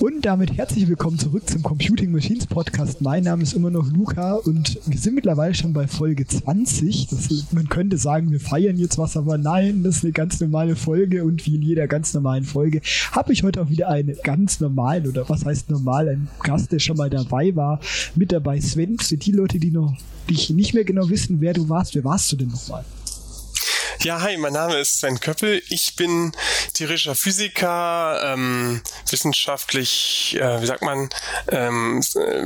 Und damit herzlich willkommen zurück zum Computing Machines Podcast. Mein Name ist immer noch Luca und wir sind mittlerweile schon bei Folge 20. Das, man könnte sagen, wir feiern jetzt was, aber nein, das ist eine ganz normale Folge und wie in jeder ganz normalen Folge habe ich heute auch wieder einen ganz normalen oder was heißt normal, einen Gast, der schon mal dabei war, mit dabei. Sven, für die Leute, die noch dich nicht mehr genau wissen, wer du warst, wer warst du denn nochmal? Ja, hi, mein Name ist Sven Köppel. Ich bin theoretischer Physiker, ähm, wissenschaftlich, äh, wie sagt man, ähm,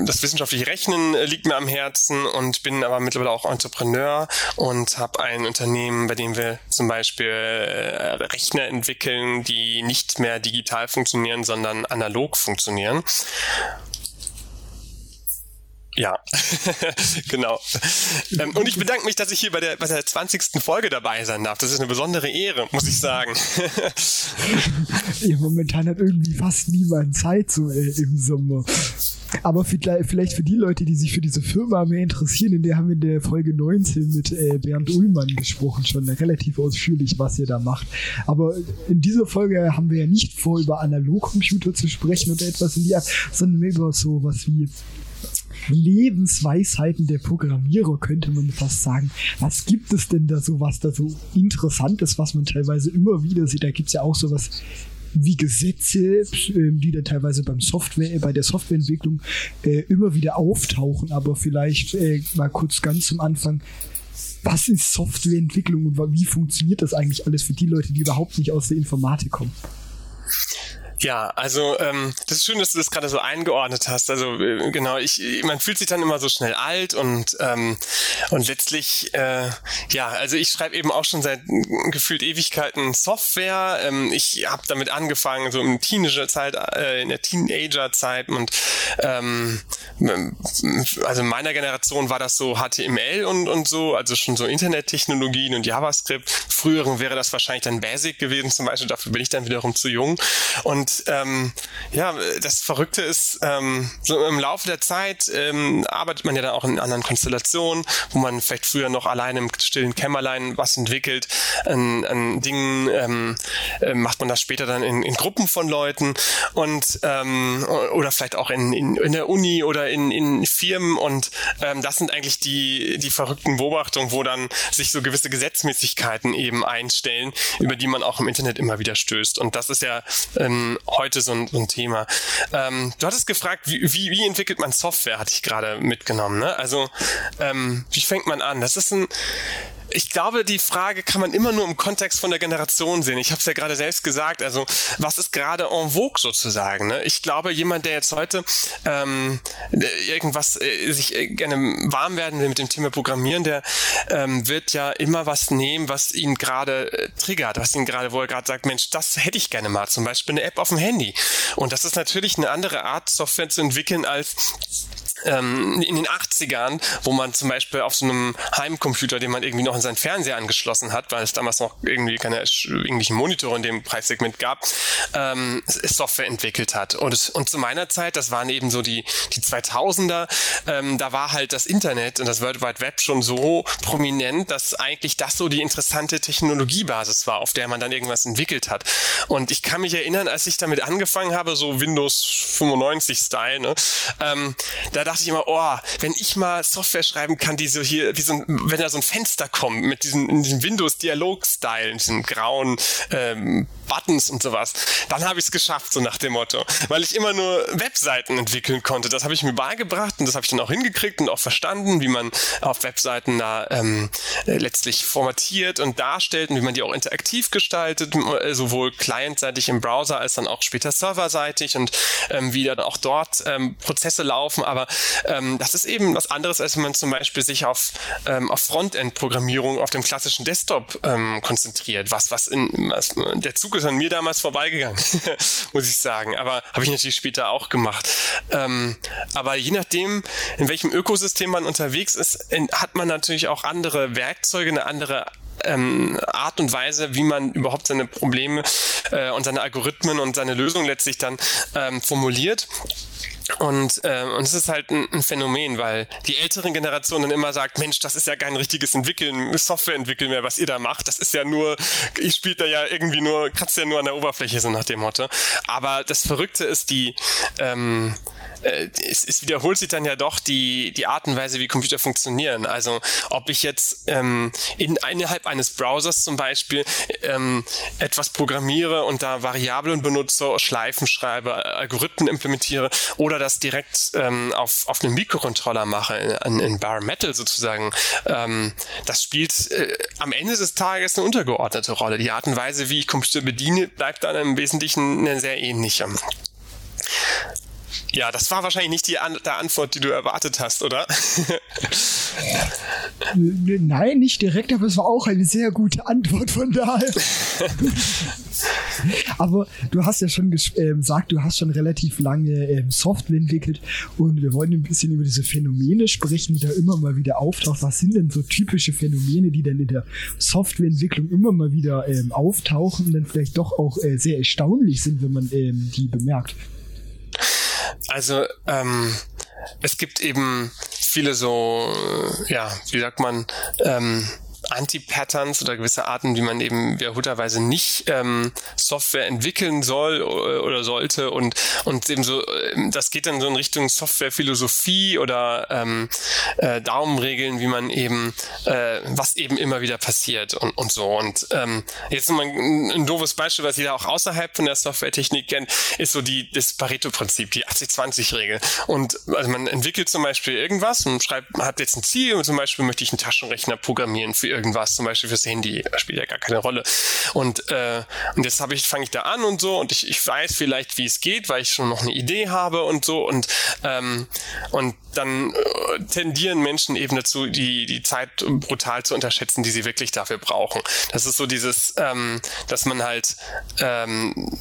das wissenschaftliche Rechnen liegt mir am Herzen und bin aber mittlerweile auch Entrepreneur und habe ein Unternehmen, bei dem wir zum Beispiel äh, Rechner entwickeln, die nicht mehr digital funktionieren, sondern analog funktionieren. Ja, genau. Ähm, und ich bedanke mich, dass ich hier bei der, bei der 20. Folge dabei sein darf. Das ist eine besondere Ehre, muss ich sagen. momentan hat irgendwie fast niemand Zeit so äh, im Sommer. Aber vielleicht für die Leute, die sich für diese Firma mehr interessieren, in der haben wir in der Folge 19 mit äh, Bernd Ullmann gesprochen, schon relativ ausführlich, was ihr da macht. Aber in dieser Folge haben wir ja nicht vor, über Analogcomputer zu sprechen oder etwas in die Art, sondern über so was wie Lebensweisheiten der Programmierer, könnte man fast sagen. Was gibt es denn da so, was da so interessant ist, was man teilweise immer wieder sieht? Da gibt es ja auch sowas wie Gesetze, ähm, die dann teilweise beim Software, bei der Softwareentwicklung äh, immer wieder auftauchen, aber vielleicht äh, mal kurz ganz zum Anfang. Was ist Softwareentwicklung und wie funktioniert das eigentlich alles für die Leute, die überhaupt nicht aus der Informatik kommen? Ja, also ähm, das ist schön, dass du das gerade so eingeordnet hast. Also äh, genau, ich, man fühlt sich dann immer so schnell alt und ähm, und letztlich äh, ja, also ich schreibe eben auch schon seit gefühlt Ewigkeiten Software. Ähm, ich habe damit angefangen so in Teenagerzeit, äh, in der Teenagerzeit und ähm, also in meiner Generation war das so HTML und und so, also schon so Internettechnologien und JavaScript. Früheren wäre das wahrscheinlich dann Basic gewesen, zum Beispiel. Dafür bin ich dann wiederum zu jung und und ähm, ja, das Verrückte ist, ähm, so im Laufe der Zeit ähm, arbeitet man ja dann auch in anderen Konstellationen, wo man vielleicht früher noch allein im stillen Kämmerlein was entwickelt, an, an Dingen ähm, äh, macht man das später dann in, in Gruppen von Leuten und ähm, oder vielleicht auch in, in, in der Uni oder in, in Firmen und ähm, das sind eigentlich die, die verrückten Beobachtungen, wo dann sich so gewisse Gesetzmäßigkeiten eben einstellen, über die man auch im Internet immer wieder stößt. Und das ist ja ähm, heute so ein, so ein Thema. Ähm, du hattest gefragt, wie, wie, wie entwickelt man Software, hatte ich gerade mitgenommen. Ne? Also ähm, wie fängt man an? Das ist ein ich glaube, die Frage kann man immer nur im Kontext von der Generation sehen. Ich habe es ja gerade selbst gesagt. Also was ist gerade en vogue sozusagen? Ne? Ich glaube, jemand, der jetzt heute ähm, irgendwas äh, sich äh, gerne warm werden will mit dem Thema Programmieren, der ähm, wird ja immer was nehmen, was ihn gerade äh, triggert, was ihn gerade, wo er gerade sagt, Mensch, das hätte ich gerne mal. Zum Beispiel eine App auf dem Handy. Und das ist natürlich eine andere Art, Software zu entwickeln als ähm, in den 80ern, wo man zum Beispiel auf so einem Heimcomputer, den man irgendwie noch an seinen Fernseher angeschlossen hat, weil es damals noch irgendwie keine irgendwelchen Monitore in dem Preissegment gab, ähm, Software entwickelt hat. Und, und zu meiner Zeit, das waren eben so die, die 2000er, ähm, da war halt das Internet und das World Wide Web schon so prominent, dass eigentlich das so die interessante Technologiebasis war, auf der man dann irgendwas entwickelt hat. Und ich kann mich erinnern, als ich damit angefangen habe, so Windows 95 Style, ne, ähm, da dachte ich immer, oh, wenn ich mal Software schreiben kann, die so hier, wie so ein, wenn da so ein Fenster kommt mit diesem, in diesem Windows-Dialog-Style, in diesem grauen ähm, Buttons und sowas, dann habe ich es geschafft, so nach dem Motto. Weil ich immer nur Webseiten entwickeln konnte. Das habe ich mir beigebracht und das habe ich dann auch hingekriegt und auch verstanden, wie man auf Webseiten da ähm, äh, letztlich formatiert und darstellt und wie man die auch interaktiv gestaltet, äh, sowohl clientseitig im Browser als dann auch später serverseitig und ähm, wie dann auch dort ähm, Prozesse laufen. Aber ähm, das ist eben was anderes, als wenn man zum Beispiel sich auf, ähm, auf Frontend-Programmierung auf dem klassischen Desktop ähm, konzentriert, was, was in was, der Zug ist an mir damals vorbeigegangen, muss ich sagen. Aber habe ich natürlich später auch gemacht. Ähm, aber je nachdem, in welchem Ökosystem man unterwegs ist, hat man natürlich auch andere Werkzeuge, eine andere ähm, Art und Weise, wie man überhaupt seine Probleme äh, und seine Algorithmen und seine Lösungen letztlich dann ähm, formuliert. Und, äh, und es ist halt ein, ein Phänomen, weil die älteren Generationen immer sagt, Mensch, das ist ja kein richtiges Entwickeln, Software entwickeln mehr, was ihr da macht. Das ist ja nur, ich spiele da ja irgendwie nur, kratzt ja nur an der Oberfläche, so nach dem Motto. Aber das Verrückte ist die, ähm, äh, es, es wiederholt sich dann ja doch die, die Art und Weise, wie Computer funktionieren. Also ob ich jetzt ähm, in, innerhalb eines Browsers zum Beispiel ähm, etwas programmiere und da Variablen benutze, Schleifen schreibe, Algorithmen implementiere oder das direkt ähm, auf, auf einem Mikrocontroller mache, in, in Bare Metal sozusagen, ähm, das spielt äh, am Ende des Tages eine untergeordnete Rolle. Die Art und Weise, wie ich Computer bediene, bleibt dann im Wesentlichen eine sehr ähnliche. Ja, das war wahrscheinlich nicht die An der Antwort, die du erwartet hast, oder? Nein, nicht direkt, aber es war auch eine sehr gute Antwort von daher. aber du hast ja schon gesagt, du hast schon relativ lange äh, Software entwickelt und wir wollen ein bisschen über diese Phänomene sprechen, die da immer mal wieder auftauchen. Was sind denn so typische Phänomene, die dann in der Softwareentwicklung immer mal wieder ähm, auftauchen und dann vielleicht doch auch äh, sehr erstaunlich sind, wenn man ähm, die bemerkt? Also ähm, es gibt eben viele so, äh, ja, wie sagt man, ähm, Anti-Patterns oder gewisse Arten, wie man eben wiederholterweise nicht ähm, Software entwickeln soll oder sollte und und eben so, ähm, das geht dann so in Richtung Softwarephilosophie oder ähm, äh, Daumenregeln, wie man eben äh, was eben immer wieder passiert und und so. Und ähm, jetzt mal ein, ein doofes Beispiel, was jeder auch außerhalb von der Softwaretechnik kennt, ist so die das Pareto-Prinzip, die 80-20-Regel und also man entwickelt zum Beispiel irgendwas und schreibt hat jetzt ein Ziel zum Beispiel möchte ich einen Taschenrechner programmieren für irgendwas, zum Beispiel fürs Handy, das spielt ja gar keine Rolle. Und, äh, und jetzt ich, fange ich da an und so und ich, ich weiß vielleicht, wie es geht, weil ich schon noch eine Idee habe und so und, ähm, und dann äh, tendieren Menschen eben dazu, die, die Zeit brutal zu unterschätzen, die sie wirklich dafür brauchen. Das ist so dieses, ähm, dass man halt ähm,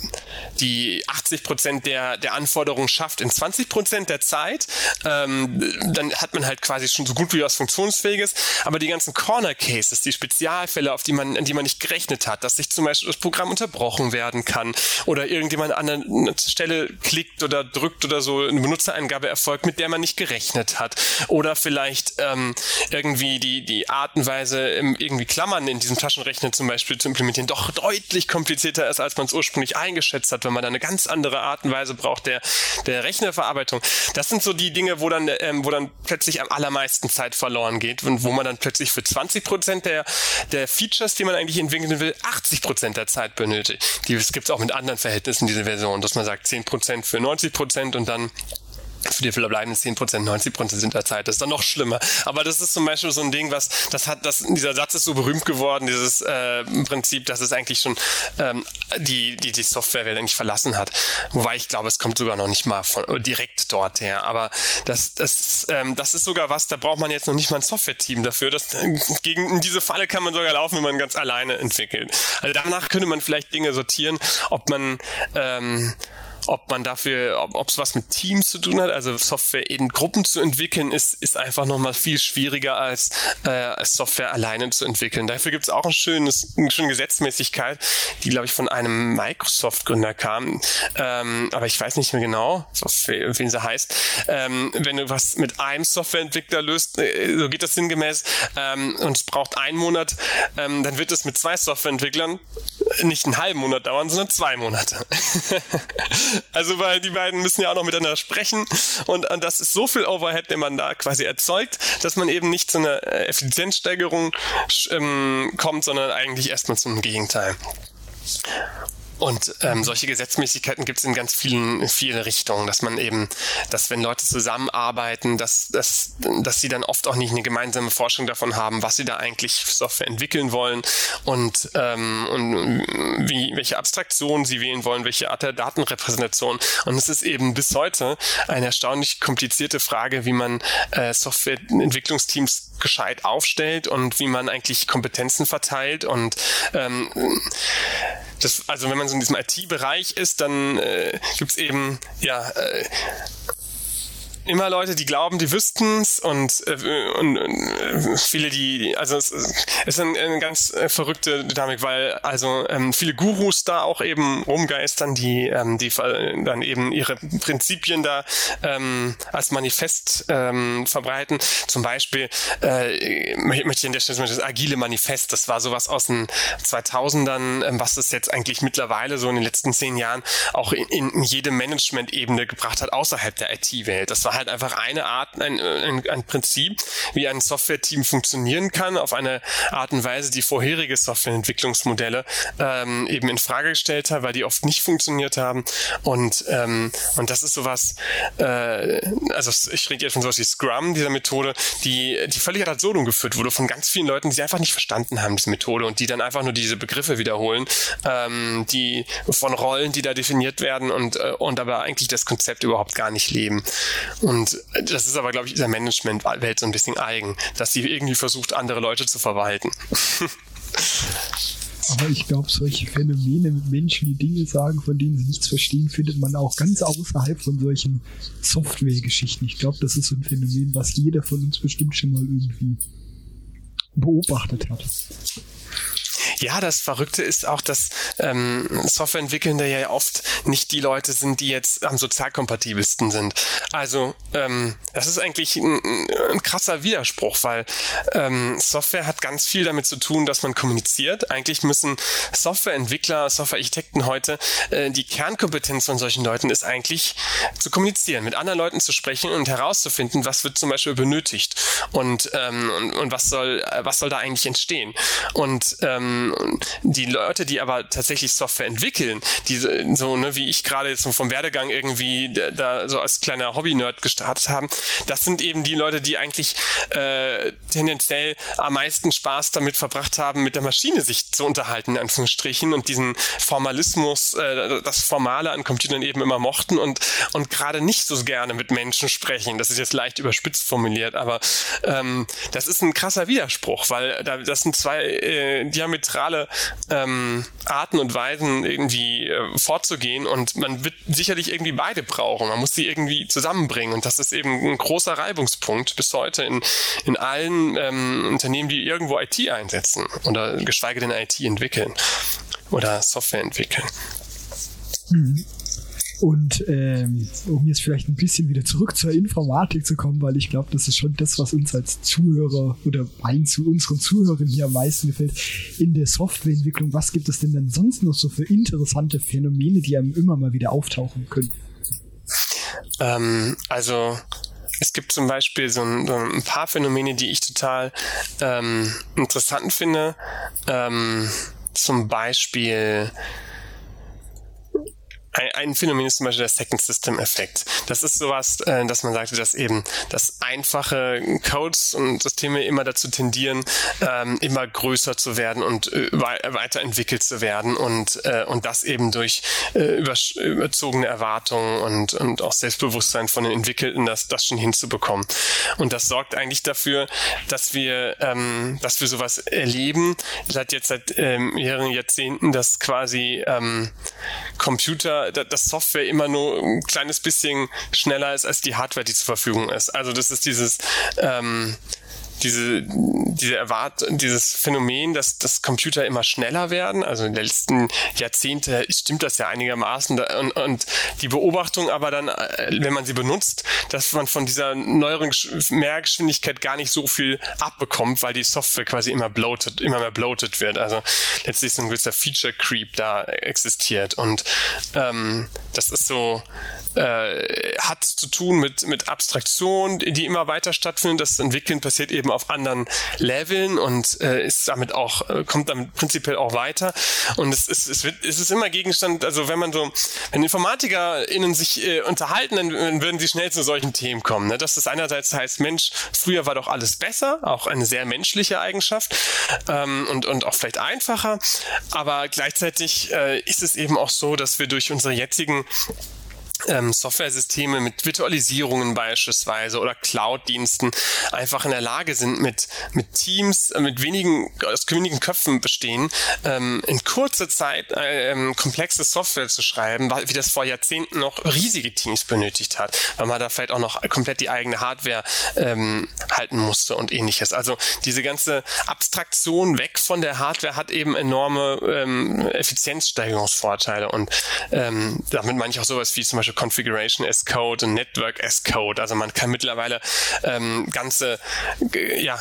die 80 Prozent der, der Anforderungen schafft in 20 Prozent der Zeit. Ähm, dann hat man halt quasi schon so gut wie was Funktionsfähiges, aber die ganzen Corner Cases, die Spezialfälle, auf die man, an die man nicht gerechnet hat, dass sich zum Beispiel das Programm unterbrochen werden kann oder irgendjemand an einer Stelle klickt oder drückt oder so eine Benutzereingabe erfolgt, mit der man nicht gerechnet hat oder vielleicht ähm, irgendwie die, die Art und Weise, irgendwie Klammern in diesem Taschenrechner zum Beispiel zu implementieren, doch deutlich komplizierter ist, als man es ursprünglich eingeschätzt hat, wenn man da eine ganz andere Art und Weise braucht der, der Rechnerverarbeitung. Das sind so die Dinge, wo dann, ähm, wo dann plötzlich am allermeisten Zeit verloren geht und wo man dann plötzlich für 20 Prozent der, der Features, die man eigentlich entwickeln will, 80 Prozent der Zeit benötigt. Die, es gibt es auch mit anderen Verhältnissen, diese Version, dass man sagt 10 Prozent für 90 Prozent und dann für die verbleibenden 10 Prozent, 90 Prozent sind der Zeit. Das ist dann noch schlimmer. Aber das ist zum Beispiel so ein Ding, was, das hat, das, dieser Satz ist so berühmt geworden, dieses äh, Prinzip, dass es eigentlich schon ähm, die, die, die Softwarewelt eigentlich verlassen hat. Wobei ich glaube, es kommt sogar noch nicht mal von, direkt dort her. Aber das, das, ähm, das ist sogar was, da braucht man jetzt noch nicht mal ein Software-Team dafür. Das, gegen in diese Falle kann man sogar laufen, wenn man ganz alleine entwickelt. Also danach könnte man vielleicht Dinge sortieren, ob man ähm, ob man dafür, ob es was mit Teams zu tun hat, also Software in Gruppen zu entwickeln, ist, ist einfach nochmal viel schwieriger als, äh, als Software alleine zu entwickeln. Dafür gibt es auch ein schönes, eine schöne Gesetzmäßigkeit, die, glaube ich, von einem Microsoft-Gründer kam. Ähm, aber ich weiß nicht mehr genau, wie, sie heißt. Ähm, wenn du was mit einem Softwareentwickler löst, äh, so geht das sinngemäß, ähm, und es braucht einen Monat, ähm, dann wird es mit zwei Softwareentwicklern nicht einen halben Monat dauern, sondern zwei Monate. Also weil die beiden müssen ja auch noch miteinander sprechen und, und das ist so viel Overhead, den man da quasi erzeugt, dass man eben nicht zu einer äh, Effizienzsteigerung ähm, kommt, sondern eigentlich erstmal zum Gegenteil. Und ähm, solche Gesetzmäßigkeiten gibt es in ganz vielen, vielen Richtungen, dass man eben, dass wenn Leute zusammenarbeiten, dass, dass, dass sie dann oft auch nicht eine gemeinsame Forschung davon haben, was sie da eigentlich Software entwickeln wollen und, ähm, und wie, welche Abstraktion sie wählen wollen, welche Art der Datenrepräsentation. Und es ist eben bis heute eine erstaunlich komplizierte Frage, wie man äh, Softwareentwicklungsteams gescheit aufstellt und wie man eigentlich Kompetenzen verteilt und ähm, das, also wenn man so in diesem IT-Bereich ist, dann äh, gibt es eben ja äh, immer Leute, die glauben, die wüssten's und, äh, und, und viele, die, also es ist eine, eine ganz äh, verrückte Dynamik, weil also ähm, viele Gurus da auch eben rumgeistern, die, ähm, die dann eben ihre Prinzipien da ähm, als Manifest ähm, verbreiten. Zum Beispiel äh, möchte ich an der Stelle das agile Manifest, das war sowas aus den 2000ern, ähm, was es jetzt eigentlich mittlerweile so in den letzten zehn Jahren auch in, in jede Management-Ebene gebracht hat, außerhalb der IT-Welt. Das war halt einfach eine Art, ein, ein, ein Prinzip, wie ein Software-Team funktionieren kann, auf eine Art und Weise, die vorherige Softwareentwicklungsmodelle ähm, eben in Frage gestellt hat, weil die oft nicht funktioniert haben. Und, ähm, und das ist sowas, äh, also ich rede jetzt von sowas wie Scrum, dieser Methode, die, die völlig ad absurdum geführt wurde von ganz vielen Leuten, die einfach nicht verstanden haben, diese Methode und die dann einfach nur diese Begriffe wiederholen, ähm, die von Rollen, die da definiert werden und, äh, und aber eigentlich das Konzept überhaupt gar nicht leben. Und das ist aber, glaube ich, dieser Managementwelt so ein bisschen eigen, dass sie irgendwie versucht, andere Leute zu verwalten. Aber ich glaube, solche Phänomene mit Menschen, die Dinge sagen, von denen sie nichts verstehen, findet man auch ganz außerhalb von solchen Software-Geschichten. Ich glaube, das ist so ein Phänomen, was jeder von uns bestimmt schon mal irgendwie beobachtet hat. Ja, das Verrückte ist auch, dass ähm, Softwareentwickelnde ja oft nicht die Leute sind, die jetzt am sozialkompatibelsten sind. Also ähm, das ist eigentlich ein, ein krasser Widerspruch, weil ähm, Software hat ganz viel damit zu tun, dass man kommuniziert. Eigentlich müssen Softwareentwickler, Softwarearchitekten heute, äh, die Kernkompetenz von solchen Leuten ist eigentlich zu kommunizieren, mit anderen Leuten zu sprechen und herauszufinden, was wird zum Beispiel benötigt und, ähm, und, und was soll was soll da eigentlich entstehen. Und ähm, die Leute, die aber tatsächlich Software entwickeln, die so, ne, wie ich gerade jetzt vom Werdegang irgendwie da so als kleiner Hobby-Nerd gestartet haben, das sind eben die Leute, die eigentlich äh, tendenziell am meisten Spaß damit verbracht haben, mit der Maschine sich zu unterhalten, in Anführungsstrichen, und diesen Formalismus, äh, das Formale an Computern eben immer mochten und, und gerade nicht so gerne mit Menschen sprechen. Das ist jetzt leicht überspitzt formuliert, aber ähm, das ist ein krasser Widerspruch, weil da, das sind zwei äh, diametral zentrale ähm, Arten und Weisen irgendwie äh, vorzugehen und man wird sicherlich irgendwie beide brauchen. Man muss sie irgendwie zusammenbringen und das ist eben ein großer Reibungspunkt bis heute in, in allen ähm, Unternehmen, die irgendwo IT einsetzen oder geschweige denn IT entwickeln oder Software entwickeln. Mhm. Und ähm, um jetzt vielleicht ein bisschen wieder zurück zur Informatik zu kommen, weil ich glaube, das ist schon das, was uns als Zuhörer oder ein zu unseren Zuhörern hier am meisten gefällt, in der Softwareentwicklung. Was gibt es denn dann sonst noch so für interessante Phänomene, die einem immer mal wieder auftauchen können? Ähm, also es gibt zum Beispiel so ein, so ein paar Phänomene, die ich total ähm, interessant finde. Ähm, zum Beispiel ein, Phänomen ist zum Beispiel der Second System Effekt. Das ist sowas, äh, dass man sagte, dass eben dass einfache Codes und Systeme immer dazu tendieren, ähm, immer größer zu werden und äh, weiterentwickelt zu werden und, äh, und das eben durch überzogene Erwartungen und, und auch Selbstbewusstsein von den Entwickelten, das, das schon hinzubekommen. Und das sorgt eigentlich dafür, dass wir, ähm, dass wir sowas erleben, seit jetzt seit ähm, mehreren Jahrzehnten, dass quasi Computer dass Software immer nur ein kleines bisschen schneller ist als die Hardware, die zur Verfügung ist. Also das ist dieses ähm, diese, diese Erwart dieses Phänomen, dass, dass Computer immer schneller werden. Also in den letzten Jahrzehnten stimmt das ja einigermaßen. Und, und die Beobachtung aber dann, äh, wenn man sie benutzt, dass man von dieser neueren Mehrgeschwindigkeit gar nicht so viel abbekommt, weil die Software quasi immer bloated, immer mehr bloated wird. Also letztlich so ein gewisser Feature Creep da existiert. Und ähm, das ist so, äh, hat zu tun mit, mit Abstraktion, die immer weiter stattfindet. Das Entwickeln passiert eben auf anderen Leveln und äh, ist damit auch, äh, kommt damit prinzipiell auch weiter. Und es ist, es wird, es ist immer Gegenstand, also wenn man so, wenn InformatikerInnen sich äh, unterhalten, dann, dann würden sie schnell zu solchen Themen kommen. Ne? Dass das einerseits heißt, Mensch, früher war doch alles besser, auch eine sehr menschliche Eigenschaft ähm, und, und auch vielleicht einfacher. Aber gleichzeitig äh, ist es eben auch so, dass wir durch unsere jetzigen ähm, Software-Systeme mit Virtualisierungen beispielsweise oder Cloud-Diensten einfach in der Lage sind, mit, mit Teams, äh, mit wenigen, aus wenigen Köpfen bestehen, ähm, in kurzer Zeit äh, ähm, komplexe Software zu schreiben, wie das vor Jahrzehnten noch riesige Teams benötigt hat, weil man da vielleicht auch noch komplett die eigene Hardware ähm, halten musste und ähnliches. Also diese ganze Abstraktion weg von der Hardware hat eben enorme ähm, Effizienzsteigerungsvorteile und ähm, damit meine ich auch sowas wie zum Beispiel Configuration as Code und Network as Code. Also man kann mittlerweile ähm, ganze, ja,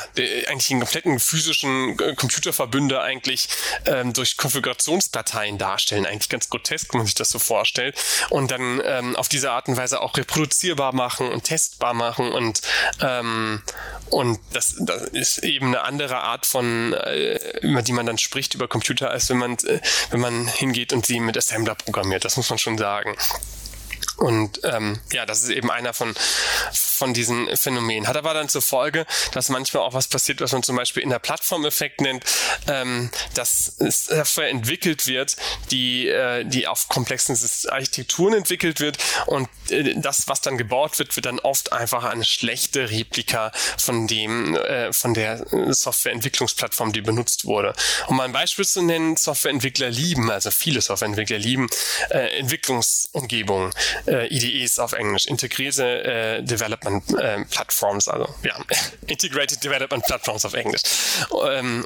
eigentlich einen kompletten physischen äh, Computerverbünde eigentlich ähm, durch Konfigurationsdateien darstellen. Eigentlich ganz grotesk, wenn man sich das so vorstellt. Und dann ähm, auf diese Art und Weise auch reproduzierbar machen und testbar machen und ähm, und das, das ist eben eine andere Art von, äh, über die man dann spricht über Computer, als wenn man, äh, wenn man hingeht und sie mit Assembler programmiert. Das muss man schon sagen. Und ähm, ja, das ist eben einer von, von diesen Phänomenen. Hat aber dann zur Folge, dass manchmal auch was passiert, was man zum Beispiel in der Plattformeffekt nennt, ähm, dass Software entwickelt wird, die, äh, die auf komplexen Architekturen entwickelt wird und äh, das, was dann gebaut wird, wird dann oft einfach eine schlechte Replika von dem, äh, von der Softwareentwicklungsplattform, die benutzt wurde. Um mal ein Beispiel zu nennen, Softwareentwickler lieben, also viele Softwareentwickler lieben äh, Entwicklungsumgebungen äh, IDEs auf Englisch, integrierte äh, Development äh, Platforms, also ja, Integrated Development Platforms auf Englisch. Ähm,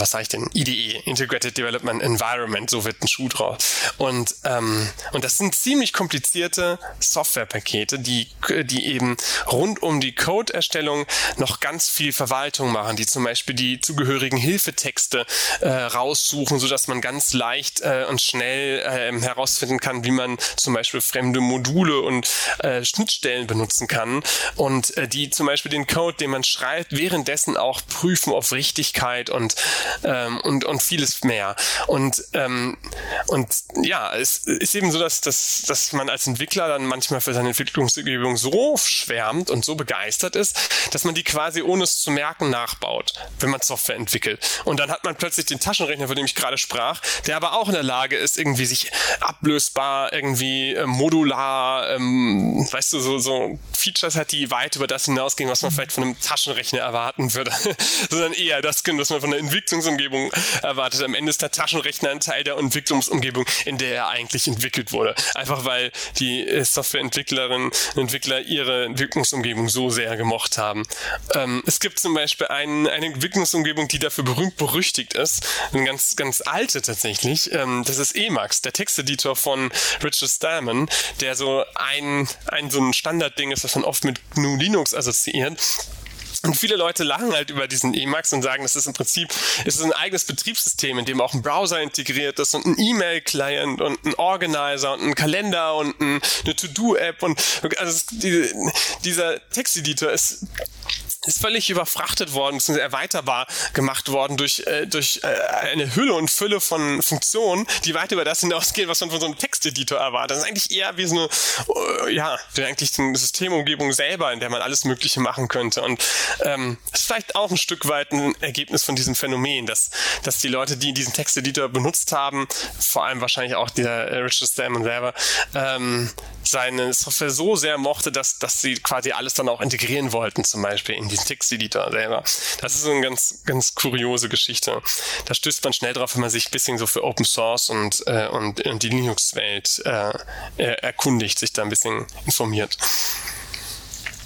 was sage ich denn? IDE, Integrated Development Environment, so wird ein Schuh draus. Und, ähm, und das sind ziemlich komplizierte Softwarepakete, die, die eben rund um die Code-Erstellung noch ganz viel Verwaltung machen, die zum Beispiel die zugehörigen Hilfetexte äh, raussuchen, sodass man ganz leicht äh, und schnell äh, herausfinden kann, wie man zum Beispiel fremde Module und äh, Schnittstellen benutzen kann und äh, die zum Beispiel den Code, den man schreibt, währenddessen auch prüfen auf Richtigkeit und ähm, und, und vieles mehr. Und, ähm, und ja, es ist eben so, dass, dass, dass man als Entwickler dann manchmal für seine Entwicklungsumgebung so schwärmt und so begeistert ist, dass man die quasi ohne es zu merken nachbaut, wenn man Software entwickelt. Und dann hat man plötzlich den Taschenrechner, von dem ich gerade sprach, der aber auch in der Lage ist, irgendwie sich ablösbar, irgendwie äh, modular, ähm, weißt du, so, so Features hat, die weit über das hinausgehen, was man vielleicht von einem Taschenrechner erwarten würde, sondern eher das, was man von der Entwicklung Entwicklungsumgebung erwartet. Am Ende ist der Taschenrechner ein Teil der Entwicklungsumgebung, in der er eigentlich entwickelt wurde. Einfach weil die äh, Softwareentwicklerinnen und Entwickler ihre Entwicklungsumgebung so sehr gemocht haben. Ähm, es gibt zum Beispiel ein, eine Entwicklungsumgebung, die dafür berühmt berüchtigt ist. Eine ganz, ganz alte tatsächlich. Ähm, das ist Emacs, der Texteditor von Richard Stallman, der so ein, ein so ein Standardding ist, was man oft mit GNU Linux assoziiert. Und viele Leute lachen halt über diesen Emacs und sagen, das ist im Prinzip, es ist ein eigenes Betriebssystem, in dem auch ein Browser integriert ist und ein E-Mail-Client und ein Organizer und ein Kalender und ein, eine To-Do-App und also die, dieser Texteditor ist ist völlig überfrachtet worden, ist erweiterbar gemacht worden durch, äh, durch äh, eine Hülle und Fülle von Funktionen, die weit über das hinausgehen, was man von so einem Texteditor erwartet. Das ist eigentlich eher wie so eine, äh, ja, eigentlich eine Systemumgebung selber, in der man alles Mögliche machen könnte. Und ähm, das ist vielleicht auch ein Stück weit ein Ergebnis von diesem Phänomen, dass, dass die Leute, die diesen Texteditor benutzt haben, vor allem wahrscheinlich auch der äh, Richard Stallman selber, ähm, seine Software so sehr mochte, dass, dass sie quasi alles dann auch integrieren wollten, zum Beispiel in diesen Texteditor selber. Das ist so eine ganz, ganz kuriose Geschichte. Da stößt man schnell drauf, wenn man sich ein bisschen so für Open Source und, äh, und, und die Linux-Welt äh, erkundigt, sich da ein bisschen informiert.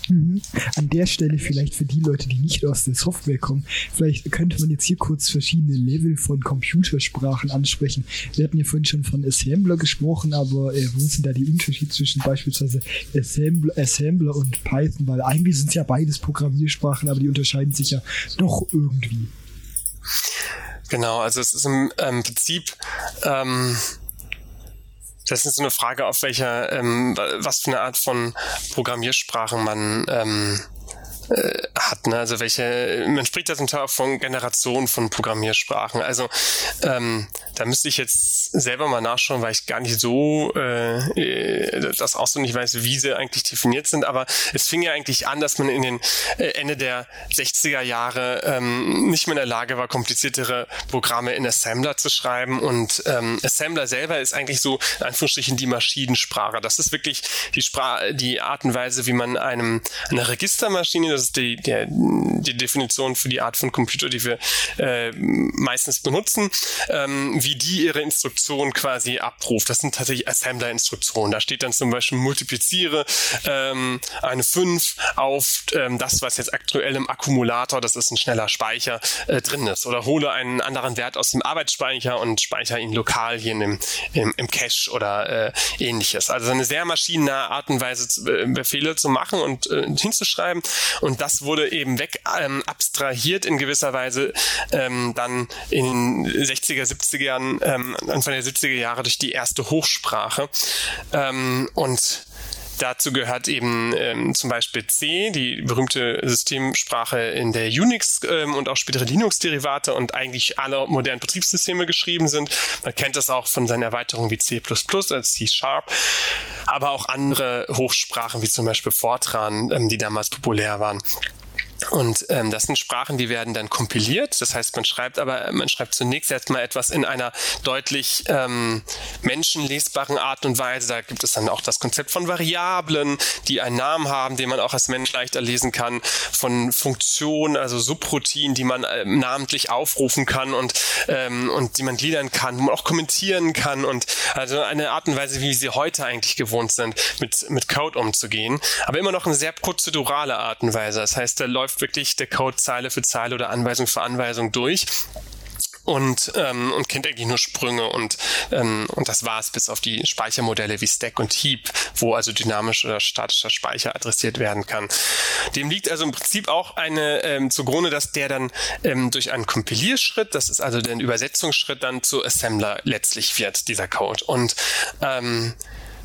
Mhm. An der Stelle vielleicht für die Leute, die nicht aus der Software kommen, vielleicht könnte man jetzt hier kurz verschiedene Level von Computersprachen ansprechen. Wir hatten ja vorhin schon von Assembler gesprochen, aber äh, wo sind da die Unterschiede zwischen beispielsweise Assembler, Assembler und Python? Weil eigentlich sind es ja beides Programmiersprachen, aber die unterscheiden sich ja doch irgendwie. Genau, also es ist im ähm, Prinzip ähm, das ist so eine Frage, auf welcher, ähm, was für eine Art von Programmiersprachen man ähm, äh, hat. Ne? Also welche, man spricht da zum Teil auch von Generationen von Programmiersprachen. Also ähm, da müsste ich jetzt selber mal nachschauen, weil ich gar nicht so äh, äh das auch so nicht weiß, wie sie eigentlich definiert sind. Aber es fing ja eigentlich an, dass man in den äh, Ende der 60er Jahre ähm, nicht mehr in der Lage war, kompliziertere Programme in Assembler zu schreiben. Und ähm, Assembler selber ist eigentlich so in Anführungsstrichen die Maschinensprache. Das ist wirklich die Sprache, die Art und Weise, wie man einem eine Registermaschine, das ist die, der, die Definition für die Art von Computer, die wir äh, meistens benutzen, ähm, wie die ihre Instruktionen quasi abruft. Das sind tatsächlich Assembler-Instruktionen. Da steht dann zum Beispiel multipliziere ähm, eine 5 auf ähm, das, was jetzt aktuell im Akkumulator, das ist ein schneller Speicher, äh, drin ist. Oder hole einen anderen Wert aus dem Arbeitsspeicher und speichere ihn lokal hier in dem, im, im Cache oder äh, ähnliches. Also eine sehr maschinennahe Art und Weise, äh, Befehle zu machen und äh, hinzuschreiben. Das wurde eben weg ähm, abstrahiert in gewisser Weise ähm, dann in den 60er, 70er Jahren, ähm, Anfang der 70er Jahre durch die erste Hochsprache. Ähm, und Dazu gehört eben ähm, zum Beispiel C, die berühmte Systemsprache, in der Unix ähm, und auch spätere Linux-Derivate und eigentlich alle modernen Betriebssysteme geschrieben sind. Man kennt das auch von seinen Erweiterungen wie C++ als C Sharp, aber auch andere Hochsprachen wie zum Beispiel Fortran, ähm, die damals populär waren. Und ähm, das sind Sprachen, die werden dann kompiliert. Das heißt, man schreibt aber, man schreibt zunächst erstmal etwas in einer deutlich ähm, menschenlesbaren Art und Weise. Da gibt es dann auch das Konzept von Variablen, die einen Namen haben, den man auch als Mensch leichter lesen kann, von Funktionen, also Subroutinen, die man äh, namentlich aufrufen kann und, ähm, und die man gliedern kann, wo man auch kommentieren kann und also eine Art und Weise, wie sie heute eigentlich gewohnt sind, mit, mit Code umzugehen. Aber immer noch eine sehr prozedurale Art und Weise. Das heißt, da läuft läuft wirklich der Code Zeile für Zeile oder Anweisung für Anweisung durch und, ähm, und kennt eigentlich nur Sprünge und, ähm, und das war's bis auf die Speichermodelle wie Stack und Heap, wo also dynamisch oder statischer Speicher adressiert werden kann. Dem liegt also im Prinzip auch eine ähm, zugrunde, dass der dann ähm, durch einen Kompilierschritt, das ist also der Übersetzungsschritt, dann zu Assembler letztlich wird, dieser Code. Und ähm,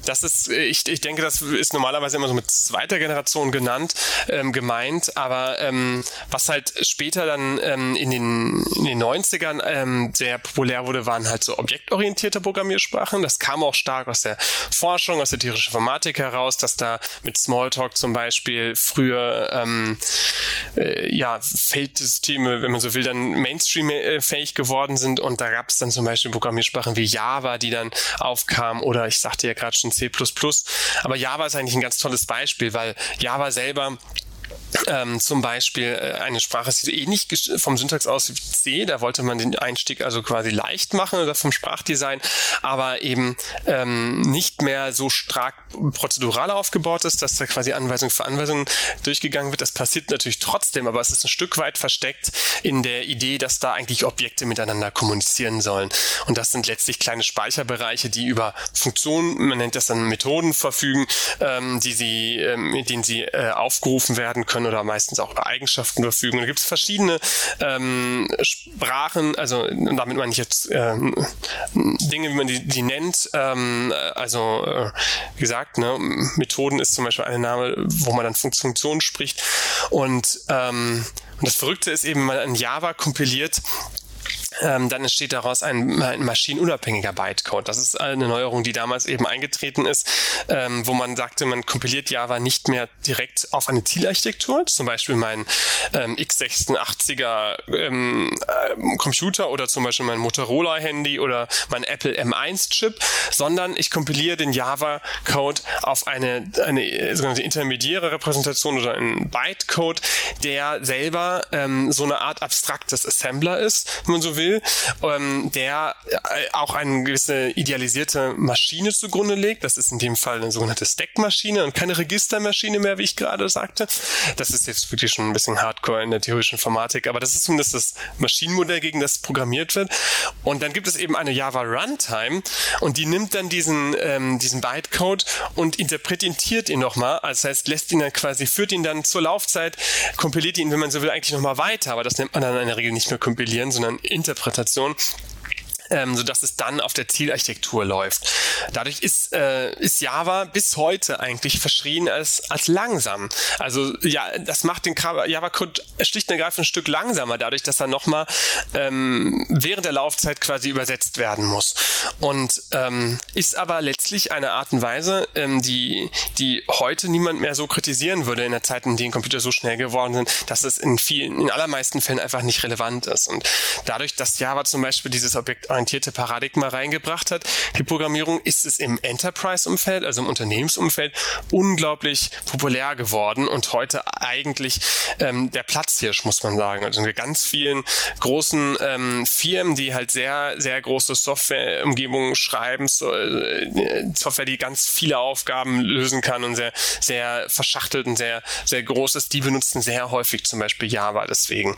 das ist, äh, ich, ich denke, das ist normalerweise immer so mit zweiter Generation genannt, ähm, gemeint, aber ähm, was halt später dann ähm, in, den, in den 90ern ähm, sehr populär wurde, waren halt so objektorientierte Programmiersprachen. Das kam auch stark aus der Forschung, aus der theoretischen Informatik heraus, dass da mit Smalltalk zum Beispiel früher ähm, äh, ja, Feldsysteme, wenn man so will, dann Mainstream-fähig geworden sind. Und da gab es dann zum Beispiel Programmiersprachen wie Java, die dann aufkamen. Oder ich sagte ja gerade schon C++. Aber Java ist eigentlich ein ganz tolles Beispiel, weil Java selber ähm, zum Beispiel äh, eine Sprache sieht ähnlich vom Syntax aus wie C, da wollte man den Einstieg also quasi leicht machen oder vom Sprachdesign, aber eben ähm, nicht mehr so stark prozedural aufgebaut ist, dass da quasi Anweisung für Anweisung durchgegangen wird. Das passiert natürlich trotzdem, aber es ist ein Stück weit versteckt in der Idee, dass da eigentlich Objekte miteinander kommunizieren sollen. Und das sind letztlich kleine Speicherbereiche, die über Funktionen, man nennt das dann Methoden verfügen, ähm, die sie, ähm, mit denen sie äh, aufgerufen werden können oder meistens auch über Eigenschaften verfügen. da gibt es verschiedene ähm, Sprachen, also damit meine ich jetzt ähm, Dinge, wie man die, die nennt. Ähm, also äh, wie gesagt, ne, Methoden ist zum Beispiel ein Name, wo man dann Funktionen spricht. Und, ähm, und das Verrückte ist eben, wenn man in Java kompiliert, ähm, dann entsteht daraus ein, ein, maschinenunabhängiger Bytecode. Das ist eine Neuerung, die damals eben eingetreten ist, ähm, wo man sagte, man kompiliert Java nicht mehr direkt auf eine Zielarchitektur, zum Beispiel mein ähm, x86er ähm, äh, Computer oder zum Beispiel mein Motorola-Handy oder mein Apple M1-Chip, sondern ich kompiliere den Java-Code auf eine, eine sogenannte intermediäre Repräsentation oder einen Bytecode, der selber ähm, so eine Art abstraktes Assembler ist, wenn man so will will, ähm, der äh, auch eine gewisse idealisierte Maschine zugrunde legt. Das ist in dem Fall eine sogenannte Stack-Maschine und keine Registermaschine mehr, wie ich gerade sagte. Das ist jetzt wirklich schon ein bisschen hardcore in der theoretischen Informatik, aber das ist zumindest das Maschinenmodell, gegen das programmiert wird. Und dann gibt es eben eine Java Runtime und die nimmt dann diesen, ähm, diesen Bytecode und interpretiert ihn nochmal. Das heißt, lässt ihn dann quasi, führt ihn dann zur Laufzeit, kompiliert ihn, wenn man so will, eigentlich nochmal weiter. Aber das nennt man dann in der Regel nicht mehr kompilieren, sondern interpretieren Interpretation ähm, so dass es dann auf der Zielarchitektur läuft. Dadurch ist, äh, ist Java bis heute eigentlich verschrien als, als langsam. Also ja, das macht den Java-Code schlicht und ergreifend ein Stück langsamer, dadurch, dass er nochmal ähm, während der Laufzeit quasi übersetzt werden muss. Und ähm, ist aber letztlich eine Art und Weise, ähm, die, die heute niemand mehr so kritisieren würde in der Zeit, in denen Computer so schnell geworden sind, dass es in vielen, in allermeisten Fällen einfach nicht relevant ist. Und dadurch, dass Java zum Beispiel dieses objektorientierte Paradigma reingebracht hat, die Programmierung, ist es im Enterprise-Umfeld, also im Unternehmensumfeld, unglaublich populär geworden und heute eigentlich ähm, der Platzhirsch, muss man sagen. Also in ganz vielen großen ähm, Firmen, die halt sehr, sehr große Softwareumgebungen schreiben, so, äh, Software, die ganz viele Aufgaben lösen kann und sehr, sehr verschachtelt und sehr, sehr groß ist, die benutzen sehr häufig zum Beispiel Java deswegen.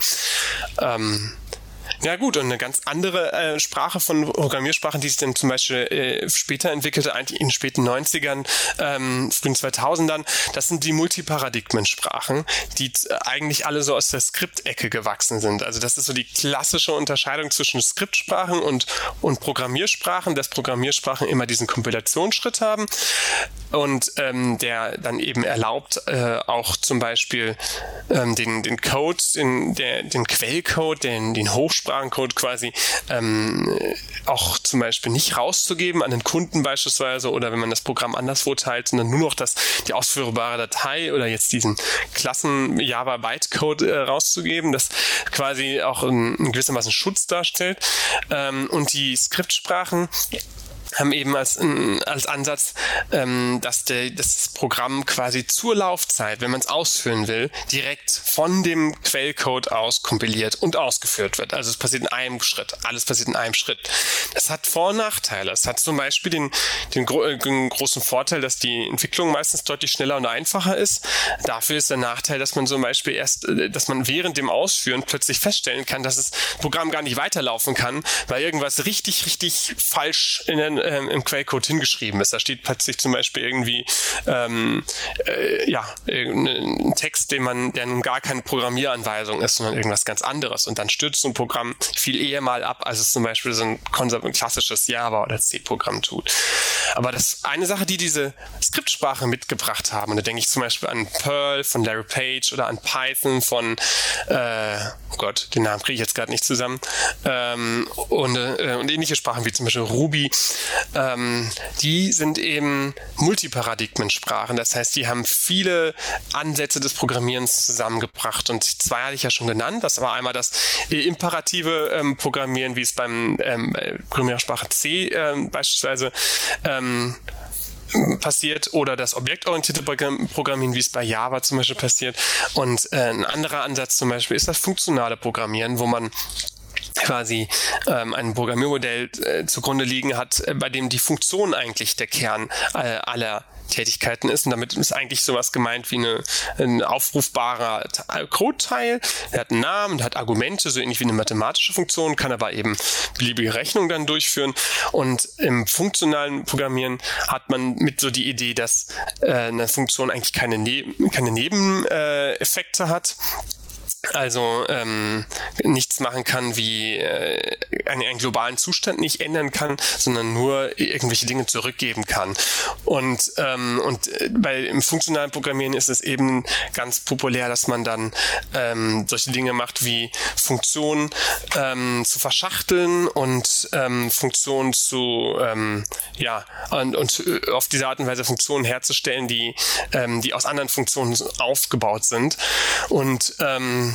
Ähm, ja gut, und eine ganz andere äh, Sprache von Programmiersprachen, die sich dann zum Beispiel äh, später entwickelte, eigentlich in den späten 90ern, ähm, frühen 2000ern, das sind die Multiparadigmensprachen, die äh, eigentlich alle so aus der Skriptecke gewachsen sind. Also das ist so die klassische Unterscheidung zwischen Skriptsprachen und, und Programmiersprachen, dass Programmiersprachen immer diesen Kompilationsschritt haben und ähm, der dann eben erlaubt, äh, auch zum Beispiel ähm, den, den Code, den, der, den Quellcode, den, den Hochsprachencode quasi ähm, auch zum Beispiel nicht rauszugeben an den Kunden beispielsweise oder wenn man das Programm anderswo teilt, sondern nur noch das, die ausführbare Datei oder jetzt diesen Klassen Java Bytecode äh, rauszugeben, das quasi auch in, in gewissermaßen Schutz darstellt. Ähm, und die Skriptsprachen haben eben als, als Ansatz, ähm, dass, der, das Programm quasi zur Laufzeit, wenn man es ausführen will, direkt von dem Quellcode aus kompiliert und ausgeführt wird. Also es passiert in einem Schritt. Alles passiert in einem Schritt. Das hat Vor- und Nachteile. Es hat zum Beispiel den, den, gro äh, den großen Vorteil, dass die Entwicklung meistens deutlich schneller und einfacher ist. Dafür ist der Nachteil, dass man zum Beispiel erst, äh, dass man während dem Ausführen plötzlich feststellen kann, dass das Programm gar nicht weiterlaufen kann, weil irgendwas richtig, richtig falsch in den ähm, im Quellcode hingeschrieben ist. Da steht plötzlich zum Beispiel irgendwie ähm, äh, ja ein Text, den man, der nun gar keine Programmieranweisung ist, sondern irgendwas ganz anderes. Und dann stürzt so ein Programm viel eher mal ab, als es zum Beispiel so ein, ein klassisches Java oder C-Programm tut. Aber das eine Sache, die diese Skriptsprache mitgebracht haben, und da denke ich zum Beispiel an Perl von Larry Page oder an Python von äh, oh Gott, den Namen kriege ich jetzt gerade nicht zusammen, ähm, und, äh, und ähnliche Sprachen wie zum Beispiel Ruby, ähm, die sind eben Multiparadigmensprachen. Das heißt, die haben viele Ansätze des Programmierens zusammengebracht. Und zwei hatte ich ja schon genannt. Das war einmal das äh, imperative ähm, Programmieren, wie es beim ähm, äh, Programmiersprache C ähm, beispielsweise ähm, passiert oder das objektorientierte Programmieren, wie es bei Java zum Beispiel passiert. Und äh, ein anderer Ansatz zum Beispiel ist das funktionale Programmieren, wo man quasi ähm, ein Programmiermodell äh, zugrunde liegen hat, äh, bei dem die Funktion eigentlich der Kern äh, aller Tätigkeiten ist. Und damit ist eigentlich sowas gemeint wie eine, ein aufrufbarer Code-Teil. Der hat einen Namen, der hat Argumente, so ähnlich wie eine mathematische Funktion, kann aber eben beliebige Rechnungen dann durchführen. Und im funktionalen Programmieren hat man mit so die Idee, dass äh, eine Funktion eigentlich keine, ne keine Nebeneffekte hat also ähm, nichts machen kann, wie äh, einen, einen globalen Zustand nicht ändern kann, sondern nur irgendwelche Dinge zurückgeben kann. Und, ähm, und äh, bei im funktionalen Programmieren ist es eben ganz populär, dass man dann ähm, solche Dinge macht wie Funktionen ähm, zu verschachteln und ähm, Funktionen zu ähm, ja und, und auf diese Art und Weise Funktionen herzustellen, die ähm, die aus anderen Funktionen aufgebaut sind und ähm,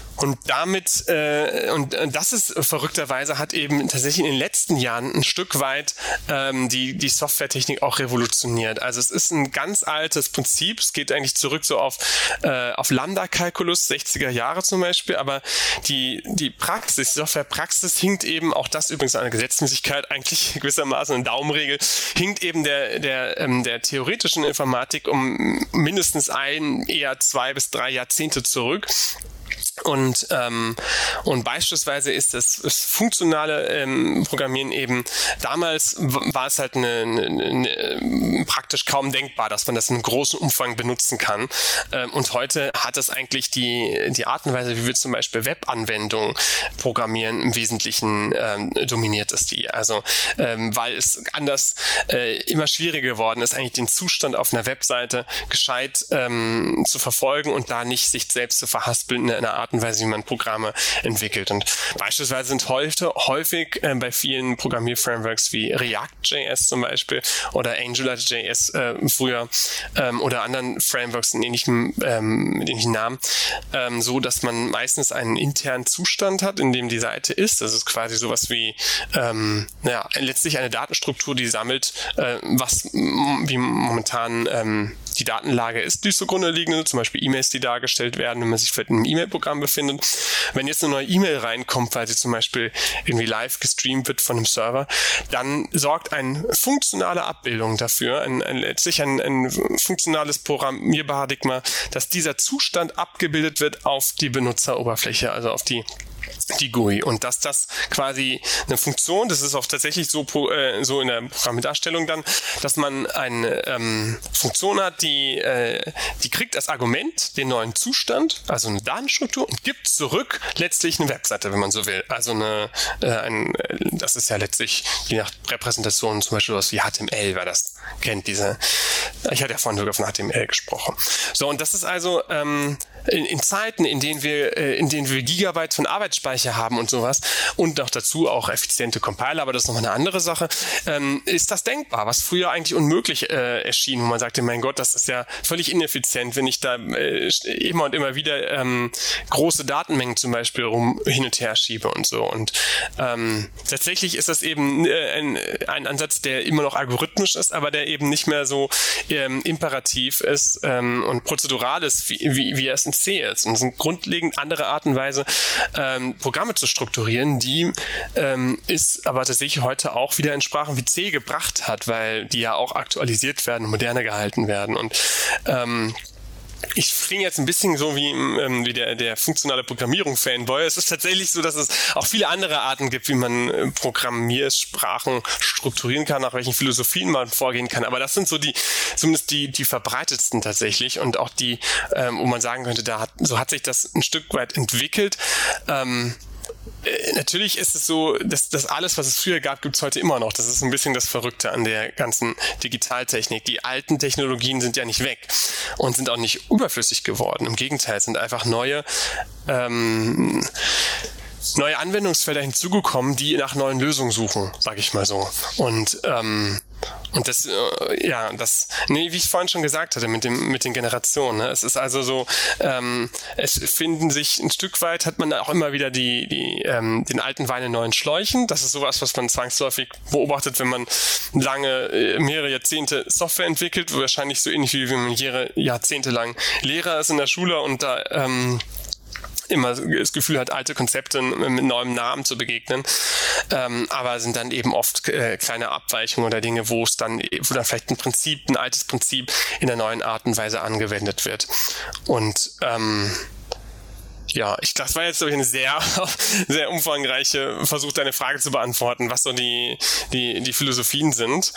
und damit, äh, und das ist verrückterweise, hat eben tatsächlich in den letzten Jahren ein Stück weit ähm, die, die Softwaretechnik auch revolutioniert. Also es ist ein ganz altes Prinzip. Es geht eigentlich zurück so auf, äh, auf Lambda-Kalkulus, 60er Jahre zum Beispiel, aber die, die Praxis, die Softwarepraxis hinkt eben, auch das übrigens eine Gesetzmäßigkeit, eigentlich gewissermaßen eine Daumenregel, hinkt eben der, der, ähm, der theoretischen Informatik um mindestens ein, eher zwei bis drei Jahrzehnte zurück. Und, ähm, und beispielsweise ist das, das funktionale ähm, Programmieren eben, damals war es halt eine, eine, eine, praktisch kaum denkbar, dass man das in großen Umfang benutzen kann. Ähm, und heute hat es eigentlich die, die Art und Weise, wie wir zum Beispiel Webanwendungen programmieren, im Wesentlichen ähm, dominiert ist die. Also ähm, weil es anders äh, immer schwieriger geworden ist, eigentlich den Zustand auf einer Webseite gescheit ähm, zu verfolgen und da nicht sich selbst zu verhaspeln in einer Art und Weise, wie man Programme entwickelt. Und beispielsweise sind heute häufig äh, bei vielen Programmierframeworks wie React.js zum Beispiel oder AngularJS äh, früher ähm, oder anderen Frameworks in ähnlichem, ähm, mit ähnlichen Namen ähm, so, dass man meistens einen internen Zustand hat, in dem die Seite ist. Das ist quasi sowas wie ähm, ja, letztlich eine Datenstruktur, die sammelt, äh, was wie momentan ähm, die Datenlage ist, die zugrunde liegen, zum Beispiel E-Mails, die dargestellt werden, wenn man sich vielleicht in einem E-Mail-Programm befindet. Wenn jetzt eine neue E-Mail reinkommt, weil sie zum Beispiel irgendwie live gestreamt wird von einem Server, dann sorgt eine funktionale Abbildung dafür, ein, ein, letztlich ein, ein funktionales Programmierparadigma, dass dieser Zustand abgebildet wird auf die Benutzeroberfläche, also auf die die GUI und dass das quasi eine Funktion, das ist auch tatsächlich so, äh, so in der Programmdarstellung dann, dass man eine ähm, Funktion hat, die, äh, die kriegt als Argument den neuen Zustand, also eine Datenstruktur und gibt zurück letztlich eine Webseite, wenn man so will. Also eine, äh, ein, das ist ja letztlich je nach Repräsentation zum Beispiel was wie HTML, wer das kennt, diese, ich hatte ja vorhin sogar von HTML gesprochen. So, und das ist also ähm, in, in Zeiten, in denen wir, äh, in denen wir Gigabyte von Arbeitsspeicher haben und sowas und noch dazu auch effiziente Compiler, aber das ist nochmal eine andere Sache, ähm, ist das denkbar, was früher eigentlich unmöglich äh, erschien, wo man sagte, mein Gott, das ist ja völlig ineffizient, wenn ich da äh, immer und immer wieder ähm, große Datenmengen zum Beispiel rum hin und her schiebe und so. Und ähm, tatsächlich ist das eben äh, ein, ein Ansatz, der immer noch algorithmisch ist, aber der eben nicht mehr so ähm, imperativ ist ähm, und prozedural ist, wie, wie, wie er es in C ist. Und es sind grundlegend andere Art und Weise, ähm, Programme zu strukturieren, die ähm, ist aber tatsächlich heute auch wieder in Sprachen wie C gebracht hat, weil die ja auch aktualisiert werden, moderner gehalten werden. Und ähm, ich klinge jetzt ein bisschen so wie, ähm, wie der, der funktionale Programmierung-Fanboy. Es ist tatsächlich so, dass es auch viele andere Arten gibt, wie man äh, Programmiersprachen strukturieren kann, nach welchen Philosophien man vorgehen kann. Aber das sind so die, zumindest die, die verbreitetsten tatsächlich und auch die, ähm, wo man sagen könnte, da hat, so hat sich das ein Stück weit entwickelt. Ähm, äh, natürlich ist es so, dass das alles, was es früher gab, gibt es heute immer noch. Das ist ein bisschen das Verrückte an der ganzen Digitaltechnik. Die alten Technologien sind ja nicht weg und sind auch nicht überflüssig geworden. Im Gegenteil, sind einfach neue ähm, neue Anwendungsfelder hinzugekommen, die nach neuen Lösungen suchen, sage ich mal so. Und ähm, und das, äh, ja, das, nee, wie ich vorhin schon gesagt hatte, mit dem, mit den Generationen. Ne? Es ist also so, ähm, es finden sich ein Stück weit, hat man auch immer wieder die, die, ähm, den alten Wein in neuen Schläuchen. Das ist sowas, was man zwangsläufig beobachtet, wenn man lange, äh, mehrere Jahrzehnte Software entwickelt, wahrscheinlich so ähnlich wie wenn man Jahrzehnte lang Lehrer ist in der Schule und da ähm, immer das Gefühl hat, alte Konzepte mit neuem Namen zu begegnen. Ähm, aber sind dann eben oft äh, kleine Abweichungen oder Dinge, wo es dann, wo dann vielleicht ein Prinzip, ein altes Prinzip in der neuen Art und Weise angewendet wird. Und ähm, ja, ich, das war jetzt glaube ich eine sehr, sehr umfangreiche Versuch, deine Frage zu beantworten, was so die, die, die Philosophien sind.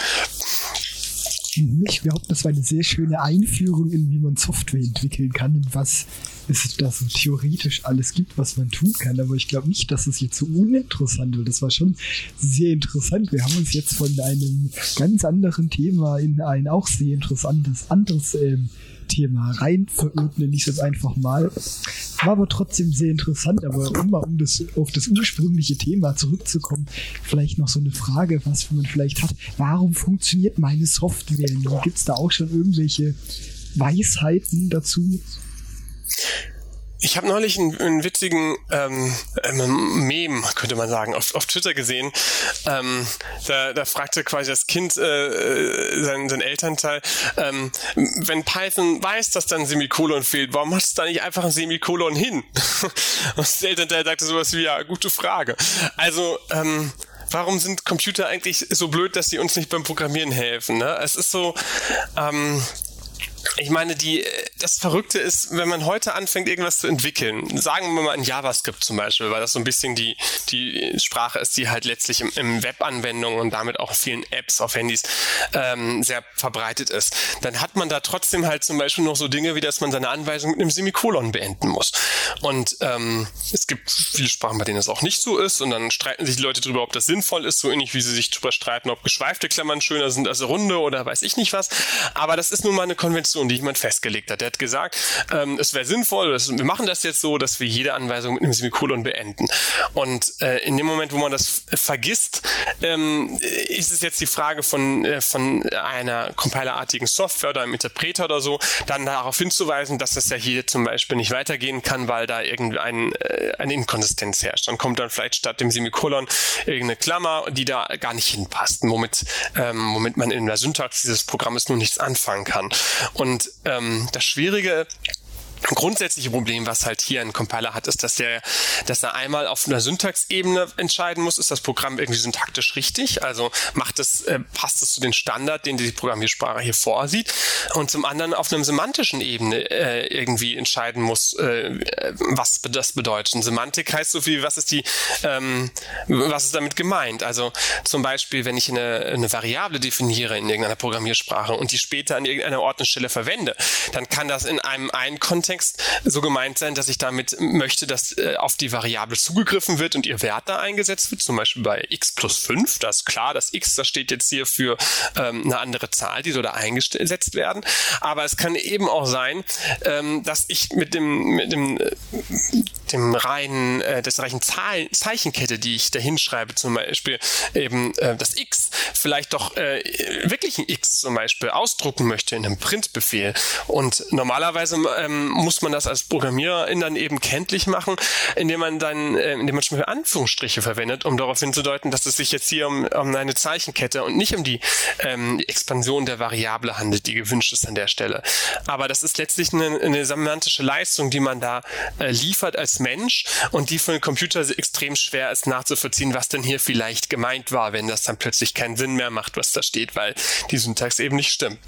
Ich glaube, das war eine sehr schöne Einführung in, wie man Software entwickeln kann und was es da so theoretisch alles gibt, was man tun kann. Aber ich glaube nicht, dass es jetzt so uninteressant wird. Das war schon sehr interessant. Wir haben uns jetzt von einem ganz anderen Thema in ein auch sehr interessantes anderes ähm, Thema rein verirrt, nenne ich es einfach mal. War aber trotzdem sehr interessant, aber um mal um das, auf das ursprüngliche Thema zurückzukommen, vielleicht noch so eine Frage, was man vielleicht hat. Warum funktioniert meine Software? Gibt es da auch schon irgendwelche Weisheiten dazu? Ich habe neulich einen, einen witzigen ähm, Meme, könnte man sagen, auf, auf Twitter gesehen. Ähm, da, da fragte quasi das Kind äh, äh sein, sein Elternteil, ähm, wenn Python weiß, dass da ein Semikolon fehlt, warum machst du da nicht einfach ein Semikolon hin? Und das Elternteil sagte sowas wie, ja, gute Frage. Also, ähm, warum sind Computer eigentlich so blöd, dass sie uns nicht beim Programmieren helfen? Ne? Es ist so, ähm, ich meine, die, das Verrückte ist, wenn man heute anfängt, irgendwas zu entwickeln, sagen wir mal in JavaScript zum Beispiel, weil das so ein bisschen die, die Sprache ist, die halt letztlich im, im Web-Anwendungen und damit auch vielen Apps auf Handys ähm, sehr verbreitet ist, dann hat man da trotzdem halt zum Beispiel noch so Dinge, wie dass man seine Anweisung mit einem Semikolon beenden muss. Und ähm, es gibt viele Sprachen, bei denen das auch nicht so ist und dann streiten sich die Leute darüber, ob das sinnvoll ist, so ähnlich wie sie sich darüber streiten, ob geschweifte Klammern schöner sind als runde oder weiß ich nicht was. Aber das ist nun mal eine Konvention, die jemand festgelegt hat. Der hat gesagt, ähm, es wäre sinnvoll, dass, wir machen das jetzt so, dass wir jede Anweisung mit einem Semikolon beenden. Und äh, in dem Moment, wo man das vergisst, ähm, ist es jetzt die Frage von, äh, von einer compilerartigen Software oder einem Interpreter oder so, dann darauf hinzuweisen, dass das ja hier zum Beispiel nicht weitergehen kann, weil da irgendein äh, eine Inkonsistenz herrscht. Dann kommt dann vielleicht statt dem Semikolon irgendeine Klammer, die da gar nicht hinpasst, womit, ähm, womit man in der Syntax dieses Programmes nun nichts anfangen kann. Und ähm, das Schwierige grundsätzliche Problem, was halt hier ein Compiler hat, ist, dass der, dass er einmal auf einer Syntaxebene entscheiden muss, ist das Programm irgendwie syntaktisch richtig, also macht es, äh, passt es zu den Standard, den die Programmiersprache hier vorsieht, und zum anderen auf einer semantischen Ebene äh, irgendwie entscheiden muss, äh, was das bedeutet. Und Semantik heißt so viel, was ist die, ähm, was ist damit gemeint? Also zum Beispiel, wenn ich eine, eine Variable definiere in irgendeiner Programmiersprache und die später an irgendeiner Ordnungsstelle verwende, dann kann das in einem einen Kontext Kontext so gemeint sein, dass ich damit möchte, dass äh, auf die Variable zugegriffen wird und ihr Wert da eingesetzt wird, zum Beispiel bei x plus 5. Da ist klar, das x, das steht jetzt hier für ähm, eine andere Zahl, die soll da eingesetzt werden. Aber es kann eben auch sein, ähm, dass ich mit dem, mit dem, äh, dem reinen, äh, des reichen Zahlen, Zeichenkette, die ich da hinschreibe, zum Beispiel eben äh, das x, vielleicht doch äh, wirklich ein x zum Beispiel ausdrucken möchte in einem Printbefehl. Und normalerweise ähm, muss man das als Programmiererin dann eben kenntlich machen, indem man dann, äh, indem man schon mal Anführungsstriche verwendet, um darauf hinzudeuten, dass es sich jetzt hier um, um eine Zeichenkette und nicht um die ähm, Expansion der Variable handelt, die gewünscht ist an der Stelle. Aber das ist letztlich eine, eine semantische Leistung, die man da äh, liefert als Mensch und die für den Computer extrem schwer ist nachzuvollziehen, was denn hier vielleicht gemeint war, wenn das dann plötzlich keinen Sinn mehr macht, was da steht, weil die Syntax eben nicht stimmt.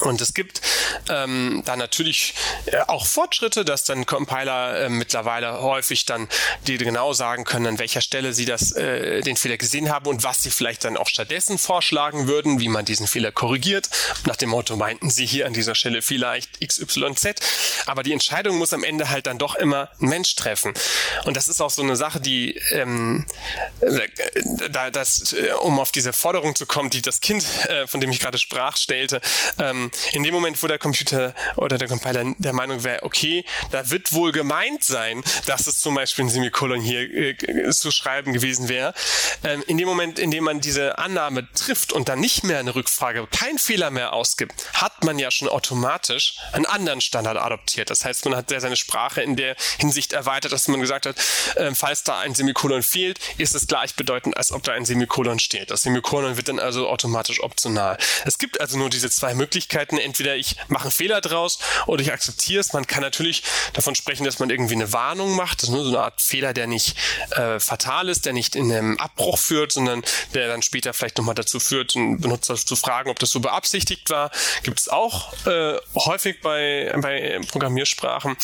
Und es gibt ähm, da natürlich äh, auch Fortschritte, dass dann Compiler äh, mittlerweile häufig dann die genau sagen können, an welcher Stelle sie das, äh, den Fehler gesehen haben und was sie vielleicht dann auch stattdessen vorschlagen würden, wie man diesen Fehler korrigiert. Nach dem Motto meinten sie hier an dieser Stelle vielleicht XYZ. Aber die Entscheidung muss am Ende halt dann doch immer ein Mensch treffen. Und das ist auch so eine Sache, die, ähm, äh, da, das, äh, um auf diese Forderung zu kommen, die das Kind, von dem ich gerade sprach, stellte, ähm, ähm, in dem Moment, wo der Computer oder der Compiler der Meinung wäre, okay, da wird wohl gemeint sein, dass es zum Beispiel ein Semikolon hier äh, zu schreiben gewesen wäre, ähm, in dem Moment, in dem man diese Annahme trifft und dann nicht mehr eine Rückfrage, kein Fehler mehr ausgibt, hat man ja schon automatisch einen anderen Standard adoptiert. Das heißt, man hat seine Sprache in der Hinsicht erweitert, dass man gesagt hat, äh, falls da ein Semikolon fehlt, ist es gleichbedeutend, als ob da ein Semikolon steht. Das Semikolon wird dann also automatisch optional. Es gibt also nur diese zwei Möglichkeiten, Möglichkeiten. Entweder ich mache einen Fehler draus oder ich akzeptiere es. Man kann natürlich davon sprechen, dass man irgendwie eine Warnung macht. Das ist nur so eine Art Fehler, der nicht äh, fatal ist, der nicht in einem Abbruch führt, sondern der dann später vielleicht nochmal dazu führt, einen Benutzer zu fragen, ob das so beabsichtigt war. Gibt es auch äh, häufig bei, bei Programmiersprachen.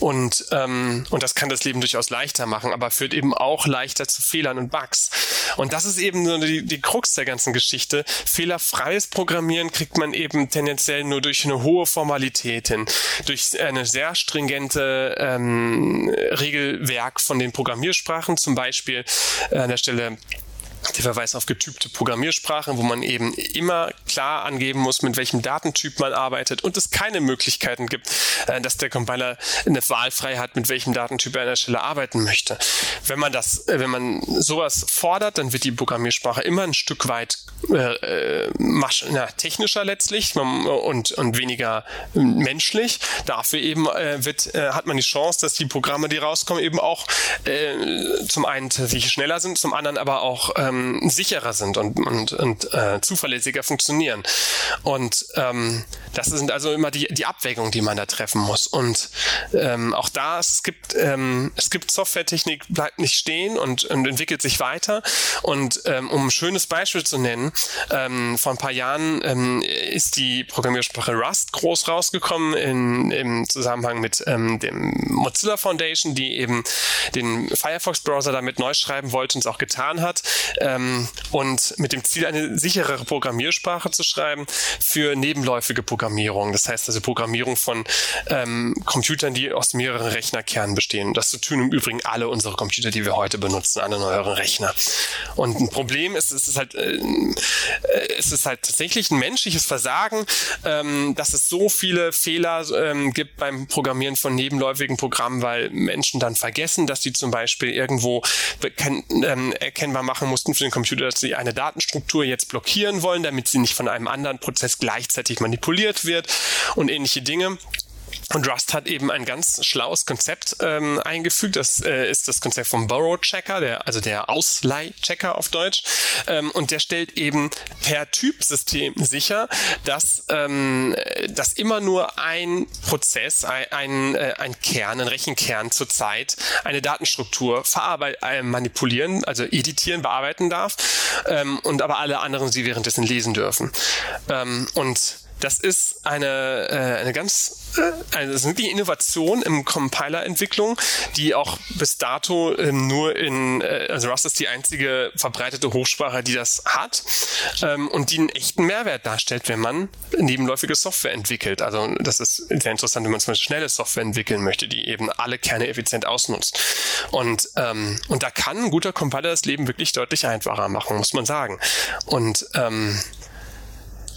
Und, ähm, und das kann das Leben durchaus leichter machen, aber führt eben auch leichter zu Fehlern und Bugs. Und das ist eben so die, die Krux der ganzen Geschichte. Fehlerfreies Programmieren kriegt man eben tendenziell tendenziell nur durch eine hohe Formalität hin, durch eine sehr stringente ähm, Regelwerk von den Programmiersprachen, zum Beispiel an der Stelle der Verweis auf getypte Programmiersprachen, wo man eben immer klar angeben muss, mit welchem Datentyp man arbeitet und es keine Möglichkeiten gibt, äh, dass der Compiler eine Wahl frei hat, mit welchem Datentyp er an der Stelle arbeiten möchte. Wenn man das, äh, wenn man sowas fordert, dann wird die Programmiersprache immer ein Stück weit äh, äh na, technischer letztlich und, und weniger menschlich. Dafür eben äh, wird, äh, hat man die Chance, dass die Programme, die rauskommen, eben auch zum einen tatsächlich schneller sind, zum anderen aber auch ähm, sicherer sind und, und, und äh, zuverlässiger funktionieren. Und ähm, das sind also immer die, die Abwägungen, die man da treffen muss. Und ähm, auch da, es gibt, ähm, es gibt Softwaretechnik, bleibt nicht stehen und, und entwickelt sich weiter. Und ähm, um ein schönes Beispiel zu nennen, ähm, vor ein paar Jahren ähm, ist die Programmiersprache Rust groß rausgekommen in, im Zusammenhang mit ähm, dem Mozilla Foundation, die eben den Firefox-Browser damit neu schreiben wollte und es auch getan hat. Ähm, und mit dem Ziel, eine sicherere Programmiersprache zu schreiben für nebenläufige Programmierung. Das heißt also Programmierung von ähm, Computern, die aus mehreren Rechnerkernen bestehen. Das tun im Übrigen alle unsere Computer, die wir heute benutzen, alle neueren Rechner. Und ein Problem ist, es ist halt, äh, es ist halt tatsächlich ein menschliches Versagen, ähm, dass es so viele Fehler ähm, gibt beim Programmieren von nebenläufigen Programmen, weil Menschen dann vergessen, dass sie zum Beispiel irgendwo ähm, erkennbar machen mussten für den Computer, dass sie eine Datenstruktur jetzt blockieren wollen, damit sie nicht von einem anderen Prozess gleichzeitig manipuliert wird und ähnliche Dinge. Und Rust hat eben ein ganz schlaues Konzept ähm, eingefügt. Das äh, ist das Konzept vom Borrow Checker, der, also der Ausleihchecker auf Deutsch. Ähm, und der stellt eben per Typsystem sicher, dass, ähm, dass immer nur ein Prozess, ein, ein, äh, ein Kern, ein Rechenkern zurzeit eine Datenstruktur verarbeiten, äh, manipulieren, also editieren, bearbeiten darf. Ähm, und aber alle anderen sie währenddessen lesen dürfen. Ähm, und das ist eine, äh, eine ganz, äh, eine, das ist wirklich Innovation im Compiler-Entwicklung, die auch bis dato ähm, nur in, äh, also Rust ist die einzige verbreitete Hochsprache, die das hat ähm, und die einen echten Mehrwert darstellt, wenn man nebenläufige Software entwickelt. Also das ist sehr interessant, wenn man zum Beispiel schnelle Software entwickeln möchte, die eben alle Kerne effizient ausnutzt. Und, ähm, und da kann ein guter Compiler das Leben wirklich deutlich einfacher machen, muss man sagen. Und ähm,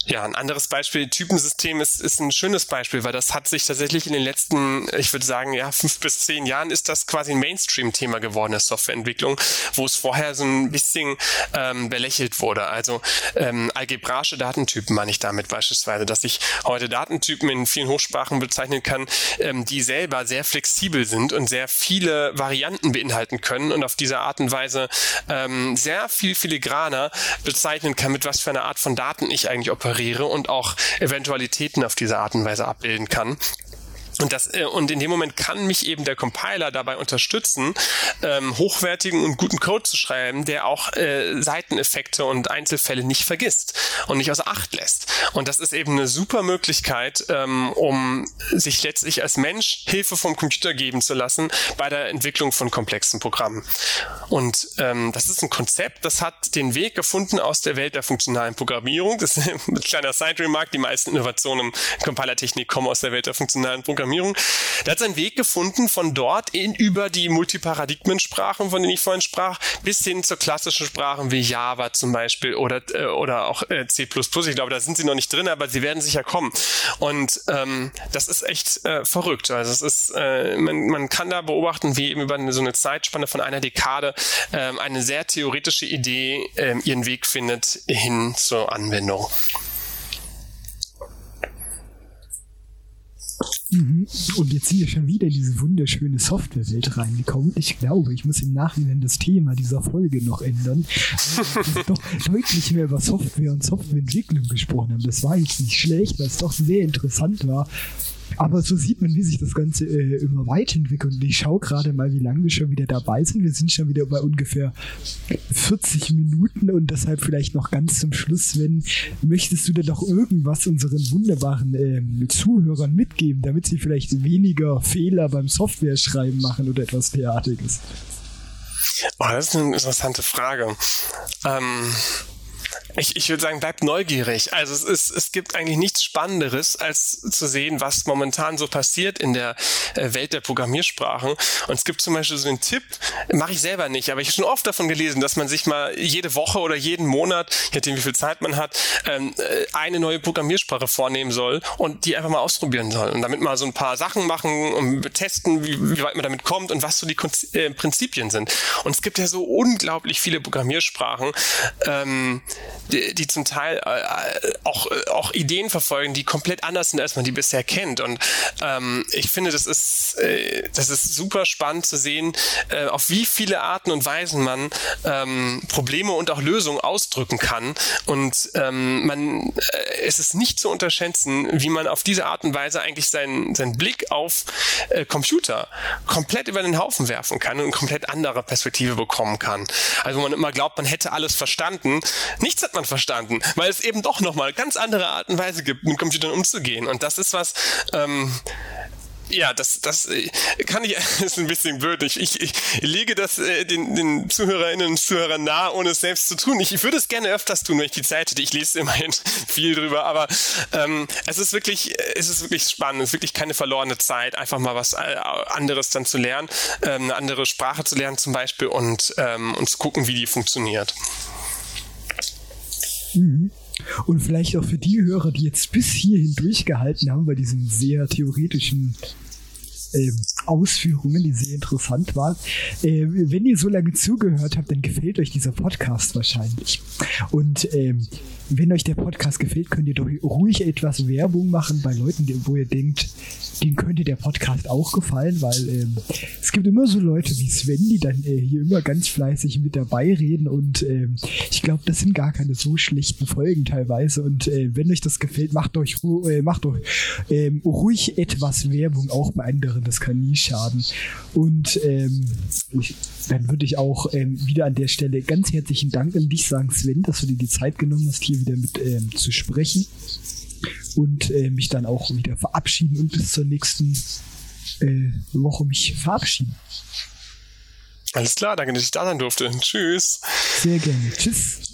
ja, ein anderes Beispiel, Typensystem ist, ist ein schönes Beispiel, weil das hat sich tatsächlich in den letzten, ich würde sagen, ja, fünf bis zehn Jahren ist das quasi ein Mainstream-Thema geworden, der Softwareentwicklung, wo es vorher so ein bisschen ähm, belächelt wurde. Also ähm, algebraische Datentypen meine ich damit beispielsweise, dass ich heute Datentypen in vielen Hochsprachen bezeichnen kann, ähm, die selber sehr flexibel sind und sehr viele Varianten beinhalten können und auf diese Art und Weise ähm, sehr viel filigraner bezeichnen kann, mit was für einer Art von Daten ich eigentlich operiere operiere und auch Eventualitäten auf diese Art und Weise abbilden kann. Und, das, äh, und in dem Moment kann mich eben der Compiler dabei unterstützen, ähm, hochwertigen und guten Code zu schreiben, der auch äh, Seiteneffekte und Einzelfälle nicht vergisst und nicht außer Acht lässt. Und das ist eben eine super Möglichkeit, ähm, um sich letztlich als Mensch Hilfe vom Computer geben zu lassen bei der Entwicklung von komplexen Programmen. Und ähm, das ist ein Konzept, das hat den Weg gefunden aus der Welt der funktionalen Programmierung. Das ist ein kleiner Side-Remark. Die meisten Innovationen im Compilertechnik kommen aus der Welt der funktionalen Programmierung. Programmierung. Der hat seinen Weg gefunden von dort in über die Multiparadigmensprachen, von denen ich vorhin sprach, bis hin zu klassischen Sprachen wie Java zum Beispiel oder, äh, oder auch äh, C++. Ich glaube, da sind sie noch nicht drin, aber sie werden sicher kommen. Und ähm, das ist echt äh, verrückt. Also es ist, äh, man, man kann da beobachten, wie eben über so eine Zeitspanne von einer Dekade ähm, eine sehr theoretische Idee ähm, ihren Weg findet hin zur Anwendung. Mhm. Und jetzt sind wir schon wieder in diese wunderschöne Softwarewelt reingekommen. Ich glaube, ich muss im Nachhinein das Thema dieser Folge noch ändern. Wir doch deutlich mehr über Software und Softwareentwicklung gesprochen haben. Das war jetzt nicht schlecht, weil es doch sehr interessant war. Aber so sieht man, wie sich das Ganze äh, immer weiterentwickelt. Und ich schaue gerade mal, wie lange wir schon wieder dabei sind. Wir sind schon wieder bei ungefähr 40 Minuten und deshalb vielleicht noch ganz zum Schluss, wenn möchtest du denn doch irgendwas unseren wunderbaren ähm, Zuhörern mitgeben, damit sie vielleicht weniger Fehler beim Software-Schreiben machen oder etwas derartiges? Oh, das ist eine interessante Frage. Ähm ich, ich würde sagen, bleibt neugierig. Also es, ist, es gibt eigentlich nichts Spannenderes, als zu sehen, was momentan so passiert in der äh, Welt der Programmiersprachen. Und es gibt zum Beispiel so einen Tipp, mache ich selber nicht, aber ich habe schon oft davon gelesen, dass man sich mal jede Woche oder jeden Monat, je nachdem wie viel Zeit man hat, ähm, äh, eine neue Programmiersprache vornehmen soll und die einfach mal ausprobieren soll. Und damit mal so ein paar Sachen machen und testen, wie, wie weit man damit kommt und was so die äh, Prinzipien sind. Und es gibt ja so unglaublich viele Programmiersprachen. Ähm, die, die zum Teil äh, auch, auch Ideen verfolgen, die komplett anders sind, als man die bisher kennt. Und ähm, ich finde, das ist, äh, das ist super spannend zu sehen, äh, auf wie viele Arten und Weisen man ähm, Probleme und auch Lösungen ausdrücken kann. Und ähm, man, äh, es ist nicht zu unterschätzen, wie man auf diese Art und Weise eigentlich seinen, seinen Blick auf äh, Computer komplett über den Haufen werfen kann und eine komplett andere Perspektive bekommen kann. Also man immer glaubt, man hätte alles verstanden. Nichts hat man verstanden, weil es eben doch nochmal ganz andere Art und Weise gibt, mit Computern umzugehen. Und das ist was, ähm, ja, das, das äh, kann ich, ist ein bisschen blöd. Ich, ich, ich lege das äh, den, den Zuhörerinnen und Zuhörern nahe, ohne es selbst zu tun. Ich, ich würde es gerne öfters tun, wenn ich die Zeit hätte. Ich lese immerhin viel drüber, aber ähm, es ist wirklich, es ist wirklich spannend. Es ist wirklich keine verlorene Zeit, einfach mal was äh, anderes dann zu lernen, ähm, eine andere Sprache zu lernen zum Beispiel und, ähm, und zu gucken, wie die funktioniert. Mhm. Und vielleicht auch für die Hörer, die jetzt bis hierhin durchgehalten haben bei diesem sehr theoretischen ähm, Ausführungen, die sehr interessant waren. Ähm, wenn ihr so lange zugehört habt, dann gefällt euch dieser Podcast wahrscheinlich. Und ähm, wenn euch der Podcast gefällt, könnt ihr doch ruhig etwas Werbung machen bei Leuten, wo ihr denkt, denen könnte der Podcast auch gefallen, weil ähm, es gibt immer so Leute wie Sven, die dann äh, hier immer ganz fleißig mit dabei reden und ähm, ich glaube, das sind gar keine so schlechten Folgen teilweise und äh, wenn euch das gefällt, macht euch, äh, macht euch ähm, ruhig etwas Werbung auch bei anderen, das kann nie schaden und ähm, ich, dann würde ich auch ähm, wieder an der Stelle ganz herzlichen Dank an dich sagen, Sven, dass du dir die Zeit genommen hast, hier wieder mit ähm, zu sprechen und äh, mich dann auch wieder verabschieden und bis zur nächsten äh, Woche mich verabschieden. Alles klar, danke, dass ich da sein durfte. Tschüss. Sehr gerne. Tschüss.